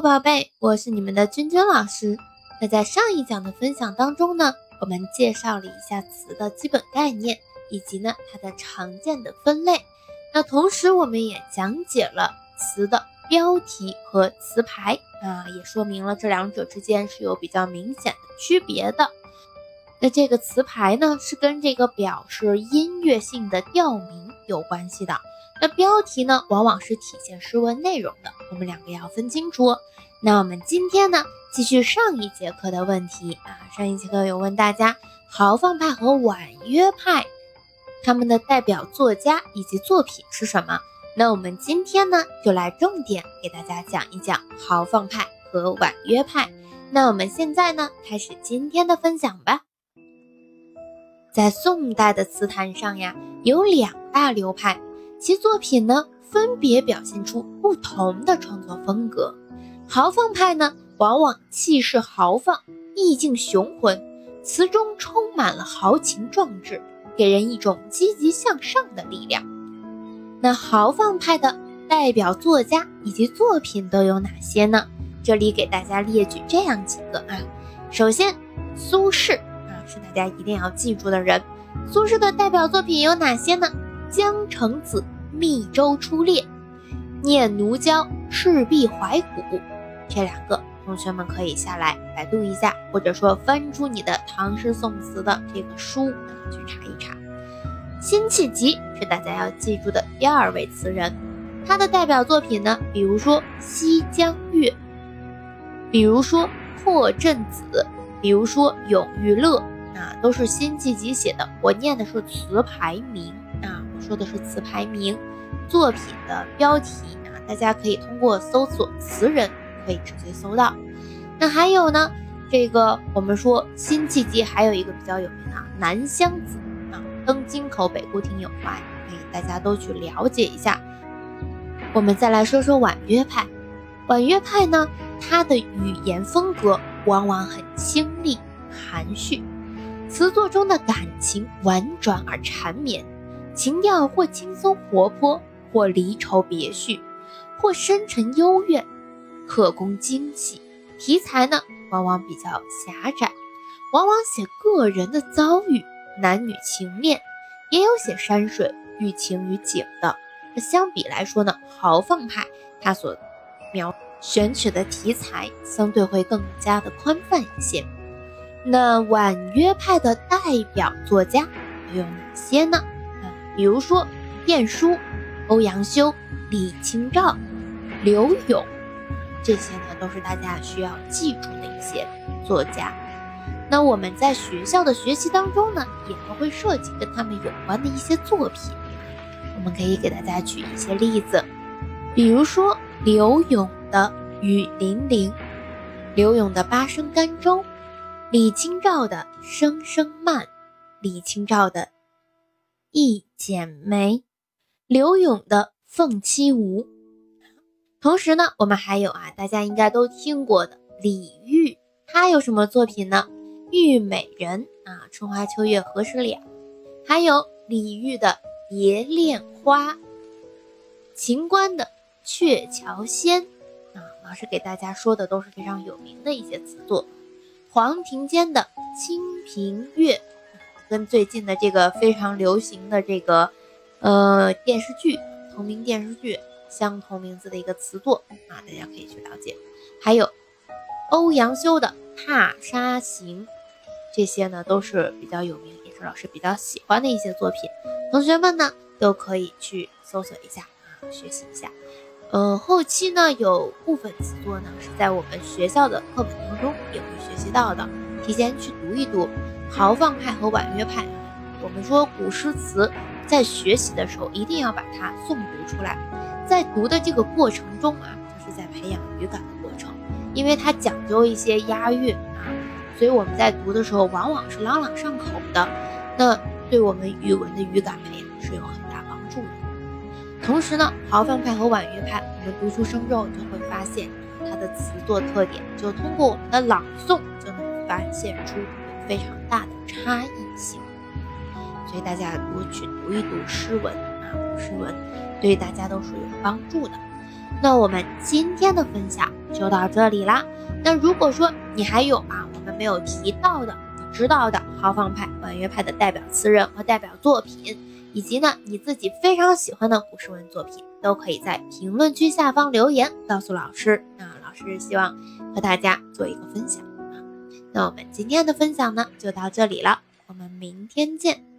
宝贝，我是你们的君君老师。那在上一讲的分享当中呢，我们介绍了一下词的基本概念，以及呢它的常见的分类。那同时我们也讲解了词的标题和词牌啊，也说明了这两者之间是有比较明显的区别的。那这个词牌呢，是跟这个表示音乐性的调名有关系的。那标题呢，往往是体现诗文内容的，我们两个要分清楚。那我们今天呢，继续上一节课的问题啊。上一节课有问大家，豪放派和婉约派，他们的代表作家以及作品是什么？那我们今天呢，就来重点给大家讲一讲豪放派和婉约派。那我们现在呢，开始今天的分享吧。在宋代的词坛上呀，有两大流派。其作品呢，分别表现出不同的创作风格。豪放派呢，往往气势豪放，意境雄浑，词中充满了豪情壮志，给人一种积极向上的力量。那豪放派的代表作家以及作品都有哪些呢？这里给大家列举这样几个啊。首先，苏轼啊，是大家一定要记住的人。苏轼的代表作品有哪些呢？《江城子·密州出猎》《念奴娇·赤壁怀古》这两个，同学们可以下来百度一下，或者说翻出你的唐诗宋词的这个书去查一查。辛弃疾是大家要记住的第二位词人，他的代表作品呢，比如说《西江月》，比如说《破阵子》，比如说《永遇乐》，啊，都是辛弃疾写的。我念的是词牌名。啊，我说的是词牌名，作品的标题啊，大家可以通过搜索词人可以直接搜到。那还有呢，这个我们说辛弃疾还有一个比较有名的《南乡子》啊，登京口北固亭有怀，可以大家都去了解一下。我们再来说说婉约派，婉约派呢，它的语言风格往往很清丽含蓄，词作中的感情婉转而缠绵。情调或轻松活泼，或离愁别绪，或深沉幽怨，刻工精细。题材呢，往往比较狭窄，往往写个人的遭遇、男女情面，也有写山水、寓情于景的。那相比来说呢，豪放派他所描选取的题材相对会更加的宽泛一些。那婉约派的代表作家又有哪些呢？比如说，晏殊、欧阳修、李清照、柳永，这些呢都是大家需要记住的一些作家。那我们在学校的学习当中呢，也都会涉及跟他们有关的一些作品。我们可以给大家举一些例子，比如说柳永的《雨霖铃》，柳永的《八声甘州》，李清照的《声声慢》，李清照的。《一剪梅》，柳永的《凤栖梧》。同时呢，我们还有啊，大家应该都听过的李煜，他有什么作品呢？《玉美人》啊，春花秋月何时了？还有李煜的《蝶恋花》，秦观的《鹊桥仙》啊，老师给大家说的都是非常有名的一些词作。黄庭坚的《清平乐》。跟最近的这个非常流行的这个，呃，电视剧同名电视剧相同名字的一个词作啊，大家可以去了解。还有欧阳修的《踏沙行》，这些呢都是比较有名，也是老师比较喜欢的一些作品。同学们呢都可以去搜索一下啊，学习一下。呃，后期呢有部分词作呢是在我们学校的课本中也会学习到的，提前去读一读。豪放派和婉约派，我们说古诗词在学习的时候一定要把它诵读出来，在读的这个过程中啊，就是在培养语感的过程，因为它讲究一些押韵啊，所以我们在读的时候往往是朗朗上口的，那对我们语文的语感培养是有很大帮助的。同时呢，豪放派和婉约派，我们读出声之后就会发现他的词作特点，就通过我们的朗诵就能展现出非常大的差异性，所以大家多去读一读诗文啊，古诗文对大家都是有帮助的。那我们今天的分享就到这里啦。那如果说你还有啊，我们没有提到的，你知道的豪放派、婉约派的代表词人和代表作品，以及呢你自己非常喜欢的古诗文作品，都可以在评论区下方留言告诉老师啊。是希望和大家做一个分享啊，那我们今天的分享呢，就到这里了，我们明天见。